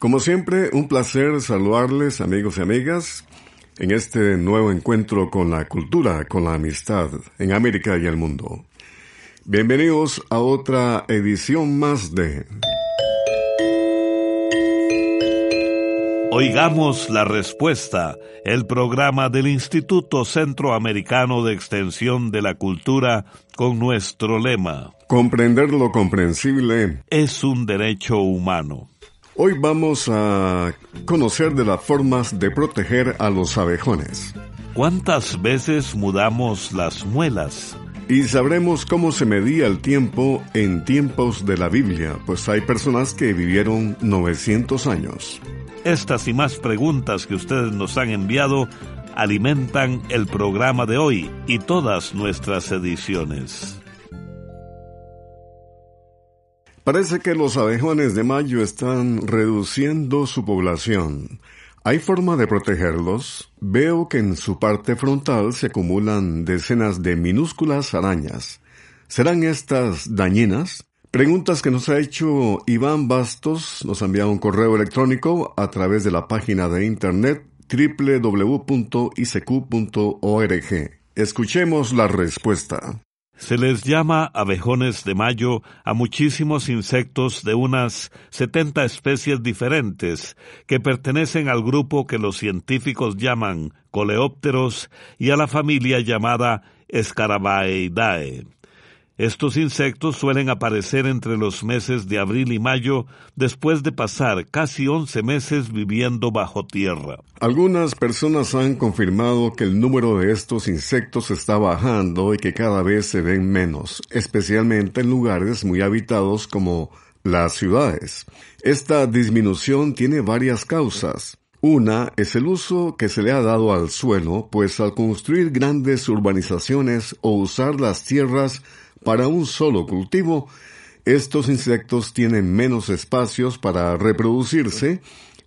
Como siempre, un placer saludarles amigos y amigas en este nuevo encuentro con la cultura, con la amistad en América y el mundo. Bienvenidos a otra edición más de... Oigamos la respuesta, el programa del Instituto Centroamericano de Extensión de la Cultura con nuestro lema. Comprender lo comprensible es un derecho humano. Hoy vamos a conocer de las formas de proteger a los abejones. ¿Cuántas veces mudamos las muelas? Y sabremos cómo se medía el tiempo en tiempos de la Biblia, pues hay personas que vivieron 900 años. Estas y más preguntas que ustedes nos han enviado alimentan el programa de hoy y todas nuestras ediciones. Parece que los abejones de mayo están reduciendo su población. ¿Hay forma de protegerlos? Veo que en su parte frontal se acumulan decenas de minúsculas arañas. ¿Serán estas dañinas? Preguntas que nos ha hecho Iván Bastos, nos ha enviado un correo electrónico a través de la página de internet www.icq.org. Escuchemos la respuesta. Se les llama abejones de mayo a muchísimos insectos de unas 70 especies diferentes que pertenecen al grupo que los científicos llaman coleópteros y a la familia llamada Scarabaeidae. Estos insectos suelen aparecer entre los meses de abril y mayo después de pasar casi 11 meses viviendo bajo tierra. Algunas personas han confirmado que el número de estos insectos está bajando y que cada vez se ven menos, especialmente en lugares muy habitados como las ciudades. Esta disminución tiene varias causas. Una es el uso que se le ha dado al suelo, pues al construir grandes urbanizaciones o usar las tierras para un solo cultivo, estos insectos tienen menos espacios para reproducirse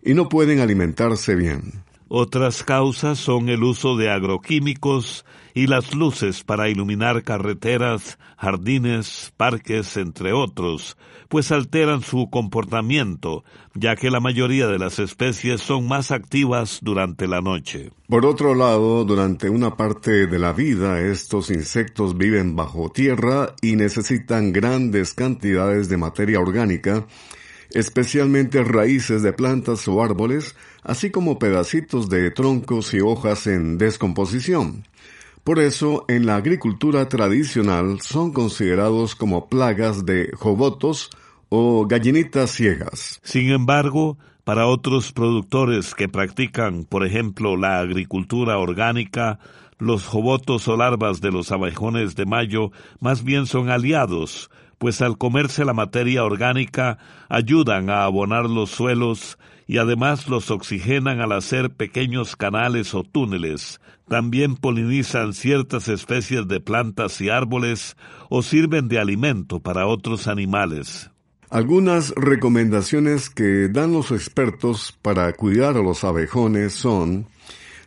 y no pueden alimentarse bien. Otras causas son el uso de agroquímicos y las luces para iluminar carreteras, jardines, parques, entre otros, pues alteran su comportamiento, ya que la mayoría de las especies son más activas durante la noche. Por otro lado, durante una parte de la vida estos insectos viven bajo tierra y necesitan grandes cantidades de materia orgánica, especialmente raíces de plantas o árboles, así como pedacitos de troncos y hojas en descomposición. Por eso, en la agricultura tradicional son considerados como plagas de jobotos o gallinitas ciegas. Sin embargo, para otros productores que practican, por ejemplo, la agricultura orgánica, los jobotos o larvas de los abejones de mayo más bien son aliados, pues al comerse la materia orgánica ayudan a abonar los suelos y además los oxigenan al hacer pequeños canales o túneles. También polinizan ciertas especies de plantas y árboles o sirven de alimento para otros animales. Algunas recomendaciones que dan los expertos para cuidar a los abejones son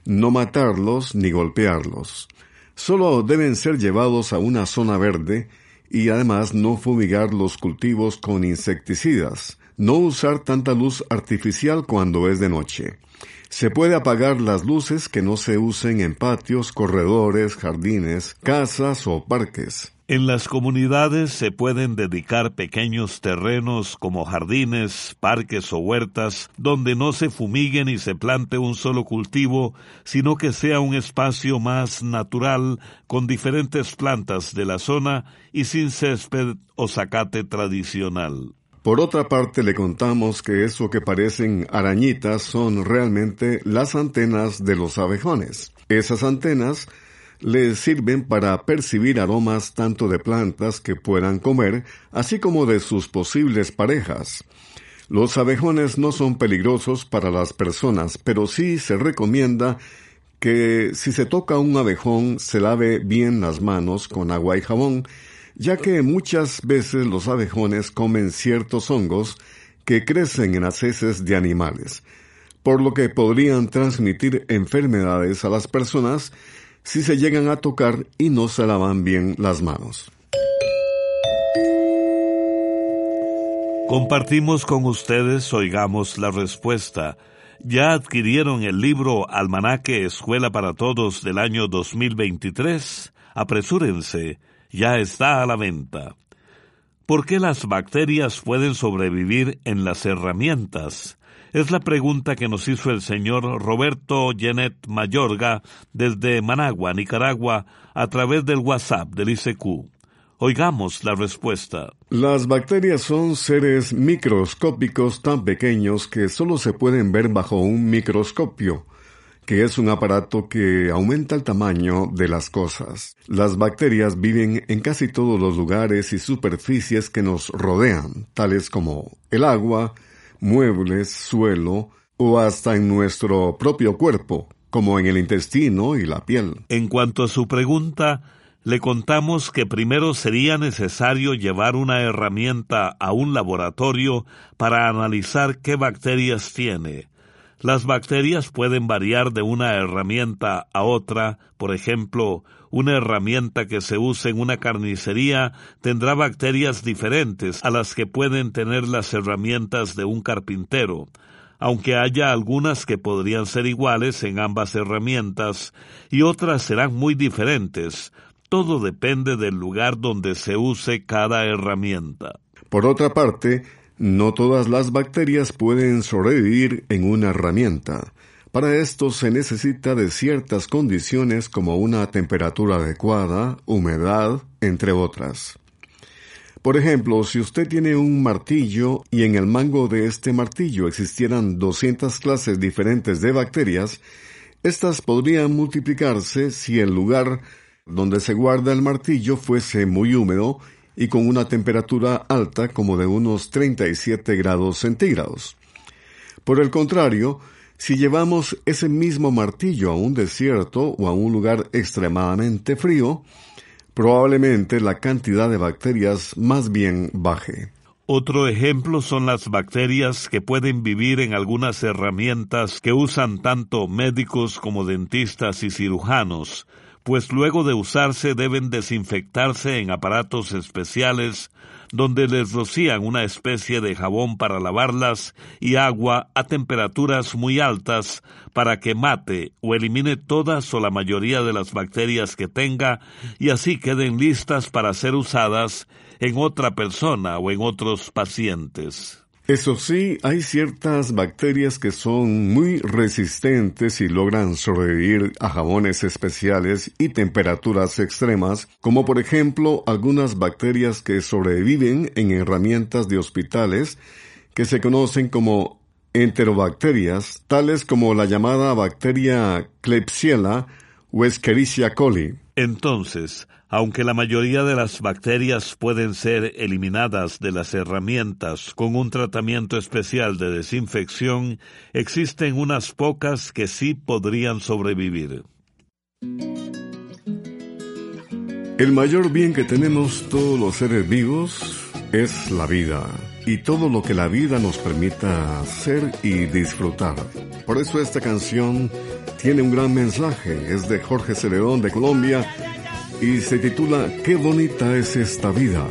no matarlos ni golpearlos. Solo deben ser llevados a una zona verde y además no fumigar los cultivos con insecticidas, no usar tanta luz artificial cuando es de noche. Se puede apagar las luces que no se usen en patios, corredores, jardines, casas o parques. En las comunidades se pueden dedicar pequeños terrenos como jardines, parques o huertas donde no se fumigue ni se plante un solo cultivo, sino que sea un espacio más natural con diferentes plantas de la zona y sin césped o zacate tradicional. Por otra parte, le contamos que eso que parecen arañitas son realmente las antenas de los abejones. Esas antenas les sirven para percibir aromas tanto de plantas que puedan comer, así como de sus posibles parejas. Los abejones no son peligrosos para las personas, pero sí se recomienda que si se toca un abejón se lave bien las manos con agua y jabón, ya que muchas veces los abejones comen ciertos hongos que crecen en las heces de animales, por lo que podrían transmitir enfermedades a las personas si se llegan a tocar y no se lavan bien las manos. Compartimos con ustedes, oigamos la respuesta. ¿Ya adquirieron el libro Almanaque Escuela para Todos del año 2023? Apresúrense, ya está a la venta. ¿Por qué las bacterias pueden sobrevivir en las herramientas? Es la pregunta que nos hizo el señor Roberto Genet Mayorga desde Managua, Nicaragua, a través del WhatsApp del ICQ. Oigamos la respuesta. Las bacterias son seres microscópicos tan pequeños que solo se pueden ver bajo un microscopio, que es un aparato que aumenta el tamaño de las cosas. Las bacterias viven en casi todos los lugares y superficies que nos rodean, tales como el agua, muebles, suelo o hasta en nuestro propio cuerpo, como en el intestino y la piel. En cuanto a su pregunta, le contamos que primero sería necesario llevar una herramienta a un laboratorio para analizar qué bacterias tiene. Las bacterias pueden variar de una herramienta a otra, por ejemplo, una herramienta que se use en una carnicería tendrá bacterias diferentes a las que pueden tener las herramientas de un carpintero, aunque haya algunas que podrían ser iguales en ambas herramientas y otras serán muy diferentes. Todo depende del lugar donde se use cada herramienta. Por otra parte, no todas las bacterias pueden sobrevivir en una herramienta. Para esto se necesita de ciertas condiciones como una temperatura adecuada, humedad, entre otras. Por ejemplo, si usted tiene un martillo y en el mango de este martillo existieran 200 clases diferentes de bacterias, estas podrían multiplicarse si el lugar donde se guarda el martillo fuese muy húmedo y con una temperatura alta como de unos 37 grados centígrados. Por el contrario, si llevamos ese mismo martillo a un desierto o a un lugar extremadamente frío, probablemente la cantidad de bacterias más bien baje. Otro ejemplo son las bacterias que pueden vivir en algunas herramientas que usan tanto médicos como dentistas y cirujanos, pues luego de usarse deben desinfectarse en aparatos especiales donde les rocían una especie de jabón para lavarlas y agua a temperaturas muy altas para que mate o elimine todas o la mayoría de las bacterias que tenga y así queden listas para ser usadas en otra persona o en otros pacientes. Eso sí, hay ciertas bacterias que son muy resistentes y logran sobrevivir a jabones especiales y temperaturas extremas, como por ejemplo algunas bacterias que sobreviven en herramientas de hospitales que se conocen como enterobacterias, tales como la llamada bacteria Klebsiella o Escherichia coli. Entonces, aunque la mayoría de las bacterias pueden ser eliminadas de las herramientas con un tratamiento especial de desinfección, existen unas pocas que sí podrían sobrevivir. El mayor bien que tenemos todos los seres vivos es la vida y todo lo que la vida nos permita hacer y disfrutar. Por eso esta canción tiene un gran mensaje, es de Jorge Celedón de Colombia y se titula Qué bonita es esta vida.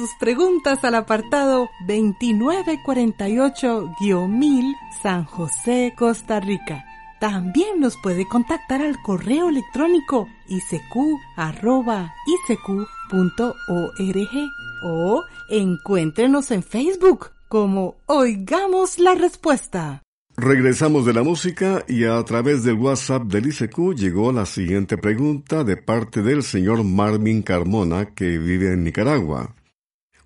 Sus preguntas al apartado 2948-1000 San José, Costa Rica. También nos puede contactar al correo electrónico isq.isq.org o encuéntrenos en Facebook como Oigamos la Respuesta. Regresamos de la música y a través del WhatsApp del ICQ llegó la siguiente pregunta de parte del señor Marvin Carmona que vive en Nicaragua.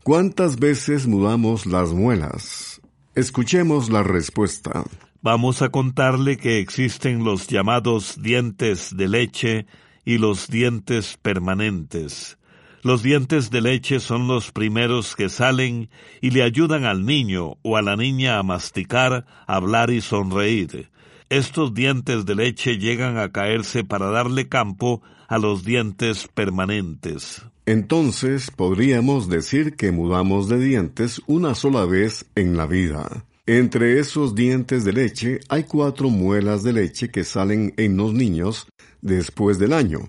¿Cuántas veces mudamos las muelas? Escuchemos la respuesta. Vamos a contarle que existen los llamados dientes de leche y los dientes permanentes. Los dientes de leche son los primeros que salen y le ayudan al niño o a la niña a masticar, hablar y sonreír. Estos dientes de leche llegan a caerse para darle campo a los dientes permanentes. Entonces podríamos decir que mudamos de dientes una sola vez en la vida. Entre esos dientes de leche hay cuatro muelas de leche que salen en los niños después del año,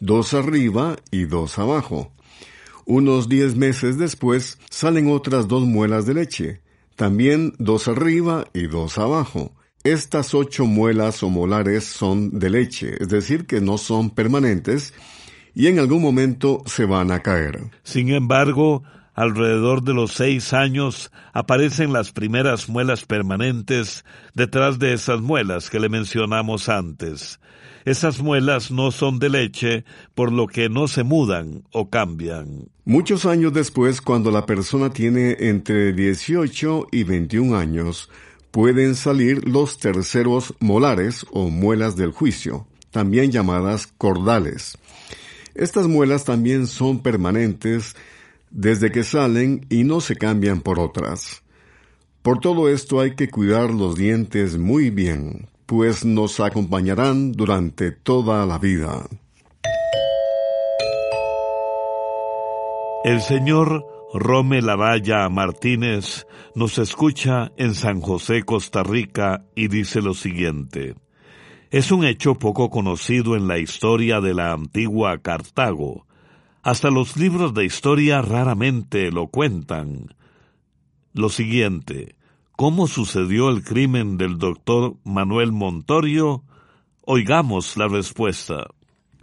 dos arriba y dos abajo. Unos diez meses después salen otras dos muelas de leche, también dos arriba y dos abajo. Estas ocho muelas o molares son de leche, es decir, que no son permanentes y en algún momento se van a caer. Sin embargo, alrededor de los seis años aparecen las primeras muelas permanentes detrás de esas muelas que le mencionamos antes. Esas muelas no son de leche, por lo que no se mudan o cambian. Muchos años después, cuando la persona tiene entre 18 y 21 años, pueden salir los terceros molares o muelas del juicio, también llamadas cordales. Estas muelas también son permanentes desde que salen y no se cambian por otras. Por todo esto hay que cuidar los dientes muy bien, pues nos acompañarán durante toda la vida. El señor Romel Araya Martínez nos escucha en San José, Costa Rica, y dice lo siguiente. Es un hecho poco conocido en la historia de la antigua Cartago. Hasta los libros de historia raramente lo cuentan. Lo siguiente, ¿cómo sucedió el crimen del doctor Manuel Montorio? Oigamos la respuesta.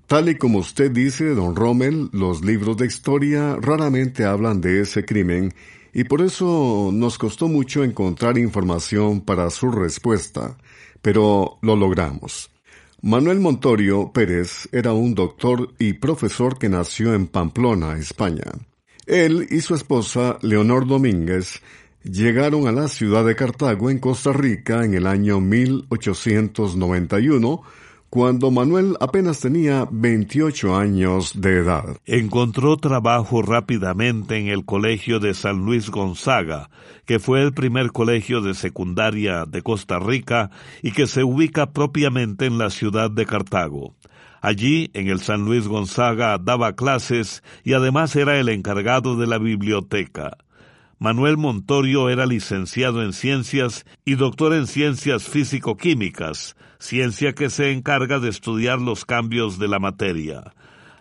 Tal y como usted dice, don Rommel, los libros de historia raramente hablan de ese crimen y por eso nos costó mucho encontrar información para su respuesta, pero lo logramos. Manuel Montorio Pérez era un doctor y profesor que nació en Pamplona, España. Él y su esposa, Leonor Domínguez, llegaron a la ciudad de Cartago en Costa Rica en el año 1891 cuando Manuel apenas tenía 28 años de edad. Encontró trabajo rápidamente en el Colegio de San Luis Gonzaga, que fue el primer colegio de secundaria de Costa Rica y que se ubica propiamente en la ciudad de Cartago. Allí, en el San Luis Gonzaga, daba clases y además era el encargado de la biblioteca. Manuel Montorio era licenciado en ciencias y doctor en ciencias físico-químicas, ciencia que se encarga de estudiar los cambios de la materia.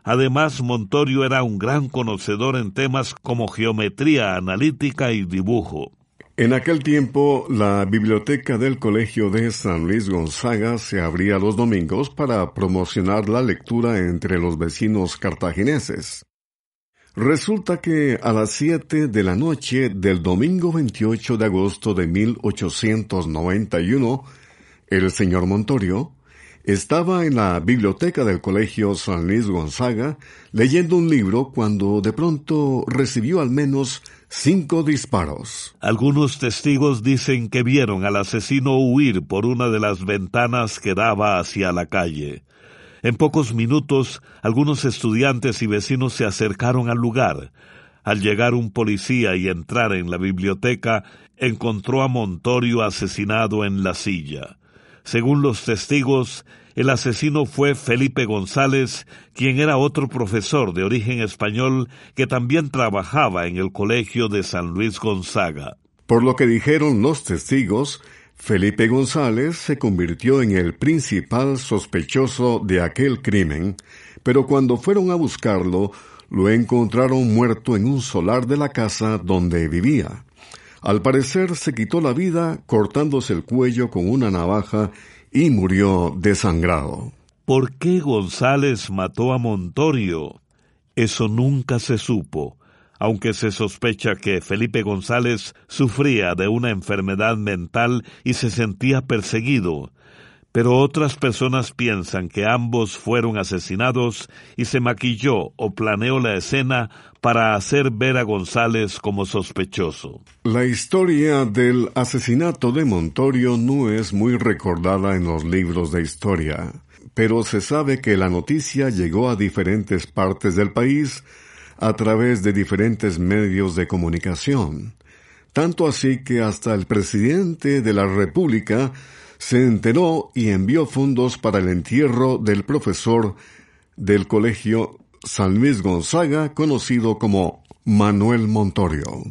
Además, Montorio era un gran conocedor en temas como geometría analítica y dibujo. En aquel tiempo, la biblioteca del Colegio de San Luis Gonzaga se abría los domingos para promocionar la lectura entre los vecinos cartagineses. Resulta que a las siete de la noche del domingo 28 de agosto de 1891, el señor Montorio estaba en la biblioteca del Colegio San Luis Gonzaga leyendo un libro cuando de pronto recibió al menos cinco disparos. Algunos testigos dicen que vieron al asesino huir por una de las ventanas que daba hacia la calle. En pocos minutos, algunos estudiantes y vecinos se acercaron al lugar. Al llegar un policía y entrar en la biblioteca, encontró a Montorio asesinado en la silla. Según los testigos, el asesino fue Felipe González, quien era otro profesor de origen español que también trabajaba en el colegio de San Luis Gonzaga. Por lo que dijeron los testigos, Felipe González se convirtió en el principal sospechoso de aquel crimen, pero cuando fueron a buscarlo, lo encontraron muerto en un solar de la casa donde vivía. Al parecer se quitó la vida cortándose el cuello con una navaja y murió desangrado. ¿Por qué González mató a Montorio? Eso nunca se supo, aunque se sospecha que Felipe González sufría de una enfermedad mental y se sentía perseguido, pero otras personas piensan que ambos fueron asesinados y se maquilló o planeó la escena para hacer ver a González como sospechoso. La historia del asesinato de Montorio no es muy recordada en los libros de historia, pero se sabe que la noticia llegó a diferentes partes del país a través de diferentes medios de comunicación, tanto así que hasta el presidente de la República se enteró y envió fondos para el entierro del profesor del colegio San Luis Gonzaga, conocido como Manuel Montorio.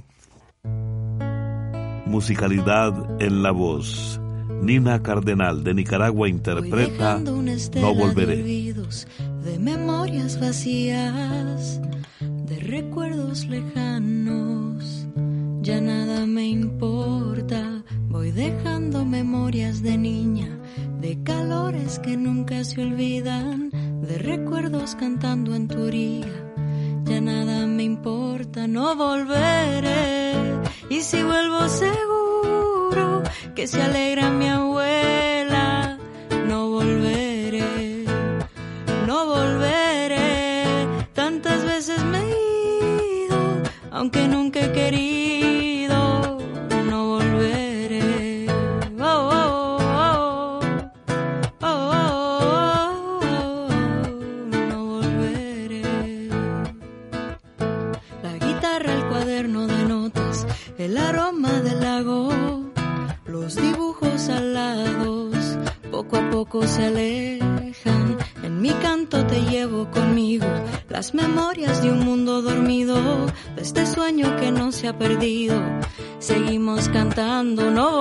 Musicalidad en la voz. Nina Cardenal de Nicaragua interpreta No volveré. De memorias vacías, recuerdos lejanos, ya nada me importa Voy dejando memorias de niña, de calores que nunca se olvidan, de recuerdos cantando en tu orilla. Ya nada me importa, no volveré. Y si vuelvo seguro que se alegra mi abuela, aunque nunca he querido el aroma del lago los dibujos alados poco a poco se alejan. En mi canto te llevo conmigo las memorias de un perdido. Seguimos cantando, no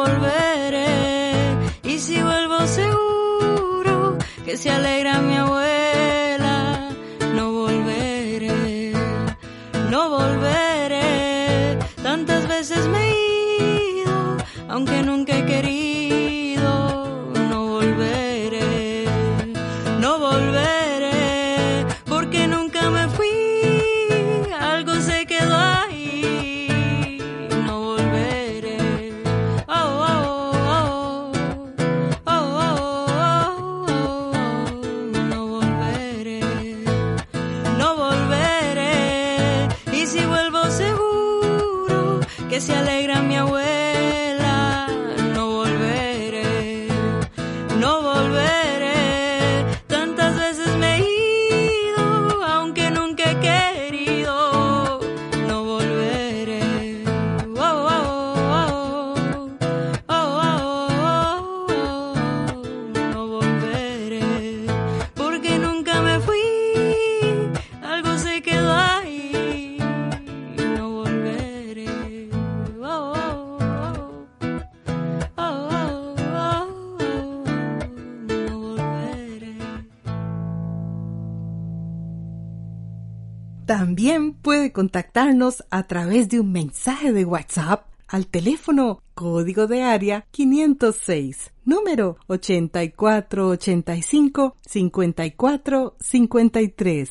contactarnos a través de un mensaje de WhatsApp al teléfono código de área 506, número 8485-5453.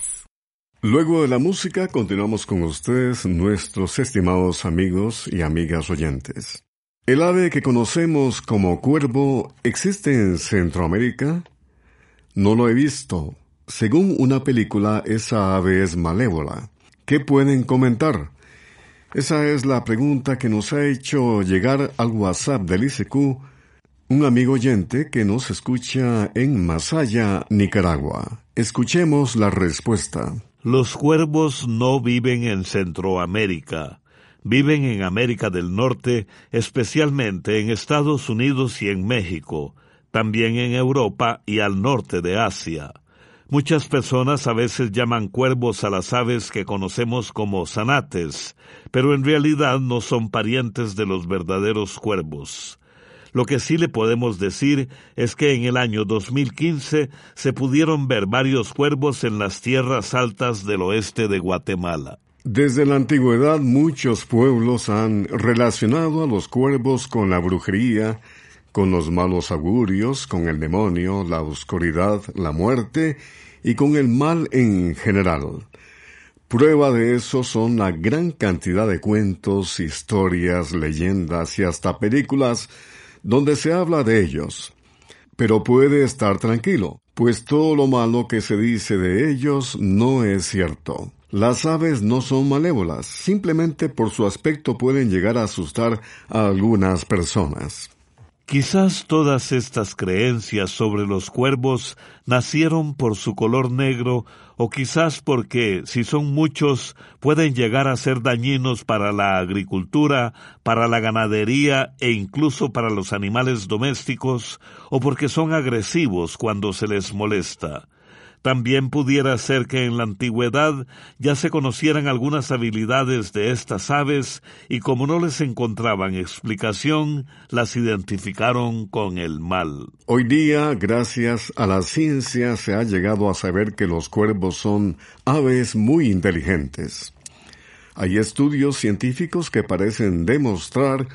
Luego de la música continuamos con ustedes, nuestros estimados amigos y amigas oyentes. ¿El ave que conocemos como cuervo existe en Centroamérica? No lo he visto, según una película, esa ave es malévola. ¿Qué pueden comentar? Esa es la pregunta que nos ha hecho llegar al WhatsApp del ICQ un amigo oyente que nos escucha en Masaya, Nicaragua. Escuchemos la respuesta. Los cuervos no viven en Centroamérica. Viven en América del Norte, especialmente en Estados Unidos y en México, también en Europa y al norte de Asia. Muchas personas a veces llaman cuervos a las aves que conocemos como zanates, pero en realidad no son parientes de los verdaderos cuervos. Lo que sí le podemos decir es que en el año 2015 se pudieron ver varios cuervos en las tierras altas del oeste de Guatemala. Desde la antigüedad muchos pueblos han relacionado a los cuervos con la brujería, con los malos augurios, con el demonio, la oscuridad, la muerte y con el mal en general. Prueba de eso son la gran cantidad de cuentos, historias, leyendas y hasta películas donde se habla de ellos. Pero puede estar tranquilo, pues todo lo malo que se dice de ellos no es cierto. Las aves no son malévolas, simplemente por su aspecto pueden llegar a asustar a algunas personas. Quizás todas estas creencias sobre los cuervos nacieron por su color negro o quizás porque, si son muchos, pueden llegar a ser dañinos para la agricultura, para la ganadería e incluso para los animales domésticos, o porque son agresivos cuando se les molesta. También pudiera ser que en la antigüedad ya se conocieran algunas habilidades de estas aves y como no les encontraban explicación, las identificaron con el mal. Hoy día, gracias a la ciencia, se ha llegado a saber que los cuervos son aves muy inteligentes. Hay estudios científicos que parecen demostrar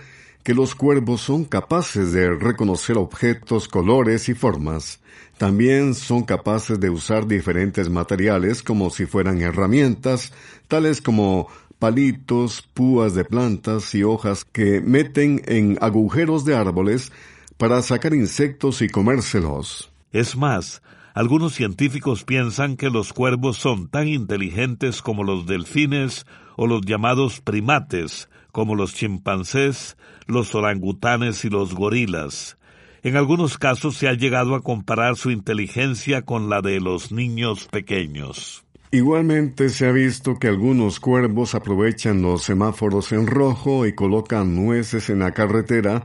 que los cuervos son capaces de reconocer objetos, colores y formas. También son capaces de usar diferentes materiales como si fueran herramientas, tales como palitos, púas de plantas y hojas que meten en agujeros de árboles para sacar insectos y comérselos. Es más, algunos científicos piensan que los cuervos son tan inteligentes como los delfines o los llamados primates, como los chimpancés, los orangutanes y los gorilas. En algunos casos se ha llegado a comparar su inteligencia con la de los niños pequeños. Igualmente se ha visto que algunos cuervos aprovechan los semáforos en rojo y colocan nueces en la carretera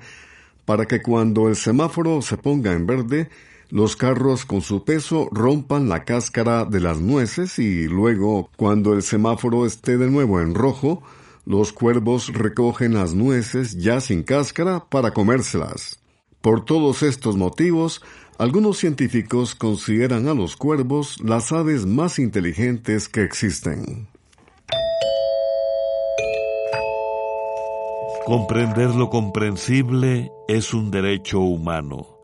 para que cuando el semáforo se ponga en verde, los carros con su peso rompan la cáscara de las nueces y luego, cuando el semáforo esté de nuevo en rojo, los cuervos recogen las nueces ya sin cáscara para comérselas. Por todos estos motivos, algunos científicos consideran a los cuervos las aves más inteligentes que existen. Comprender lo comprensible es un derecho humano.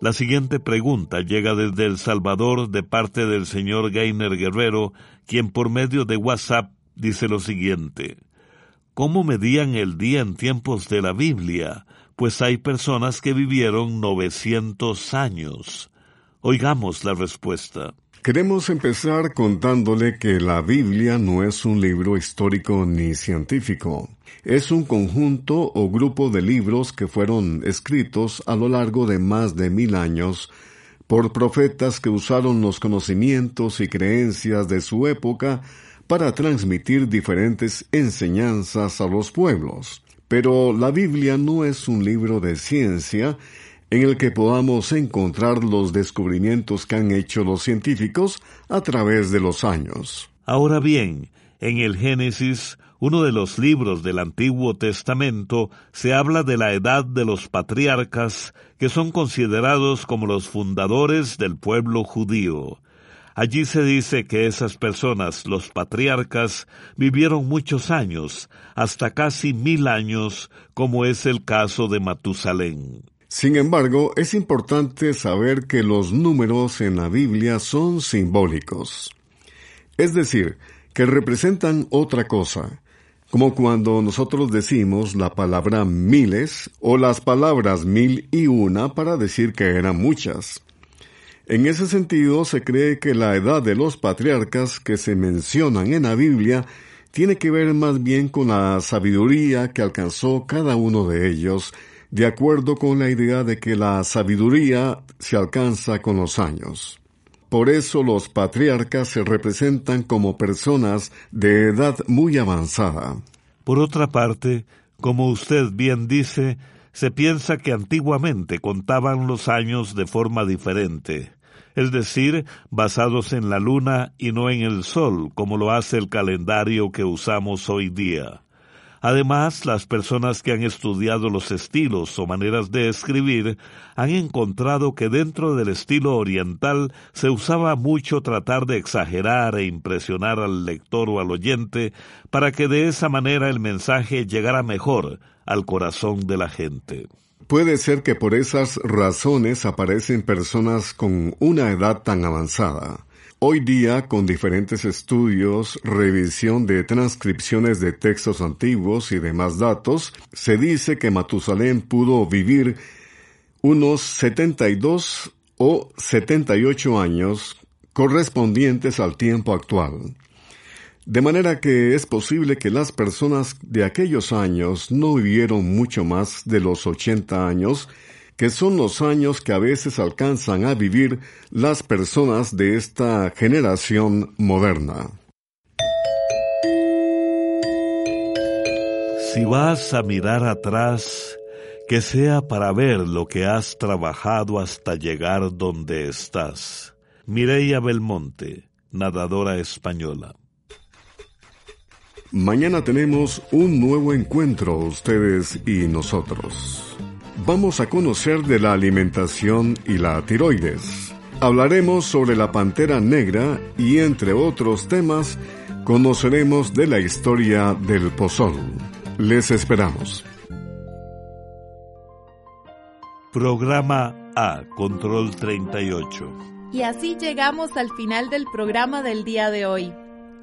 La siguiente pregunta llega desde El Salvador de parte del señor Gainer Guerrero, quien por medio de WhatsApp dice lo siguiente. ¿Cómo medían el día en tiempos de la Biblia? Pues hay personas que vivieron 900 años. Oigamos la respuesta. Queremos empezar contándole que la Biblia no es un libro histórico ni científico. Es un conjunto o grupo de libros que fueron escritos a lo largo de más de mil años por profetas que usaron los conocimientos y creencias de su época para transmitir diferentes enseñanzas a los pueblos. Pero la Biblia no es un libro de ciencia, en el que podamos encontrar los descubrimientos que han hecho los científicos a través de los años. Ahora bien, en el Génesis, uno de los libros del Antiguo Testamento, se habla de la edad de los patriarcas, que son considerados como los fundadores del pueblo judío. Allí se dice que esas personas, los patriarcas, vivieron muchos años, hasta casi mil años, como es el caso de Matusalén. Sin embargo, es importante saber que los números en la Biblia son simbólicos. Es decir, que representan otra cosa, como cuando nosotros decimos la palabra miles o las palabras mil y una para decir que eran muchas. En ese sentido, se cree que la edad de los patriarcas que se mencionan en la Biblia tiene que ver más bien con la sabiduría que alcanzó cada uno de ellos de acuerdo con la idea de que la sabiduría se alcanza con los años. Por eso los patriarcas se representan como personas de edad muy avanzada. Por otra parte, como usted bien dice, se piensa que antiguamente contaban los años de forma diferente, es decir, basados en la luna y no en el sol, como lo hace el calendario que usamos hoy día. Además, las personas que han estudiado los estilos o maneras de escribir han encontrado que dentro del estilo oriental se usaba mucho tratar de exagerar e impresionar al lector o al oyente para que de esa manera el mensaje llegara mejor al corazón de la gente. Puede ser que por esas razones aparecen personas con una edad tan avanzada. Hoy día, con diferentes estudios, revisión de transcripciones de textos antiguos y demás datos, se dice que Matusalén pudo vivir unos 72 o 78 años correspondientes al tiempo actual. De manera que es posible que las personas de aquellos años no vivieron mucho más de los 80 años que son los años que a veces alcanzan a vivir las personas de esta generación moderna. Si vas a mirar atrás, que sea para ver lo que has trabajado hasta llegar donde estás. Mireia Belmonte, nadadora española. Mañana tenemos un nuevo encuentro, ustedes y nosotros vamos a conocer de la alimentación y la tiroides. Hablaremos sobre la pantera negra y entre otros temas conoceremos de la historia del pozol. Les esperamos. Programa A, Control 38. Y así llegamos al final del programa del día de hoy.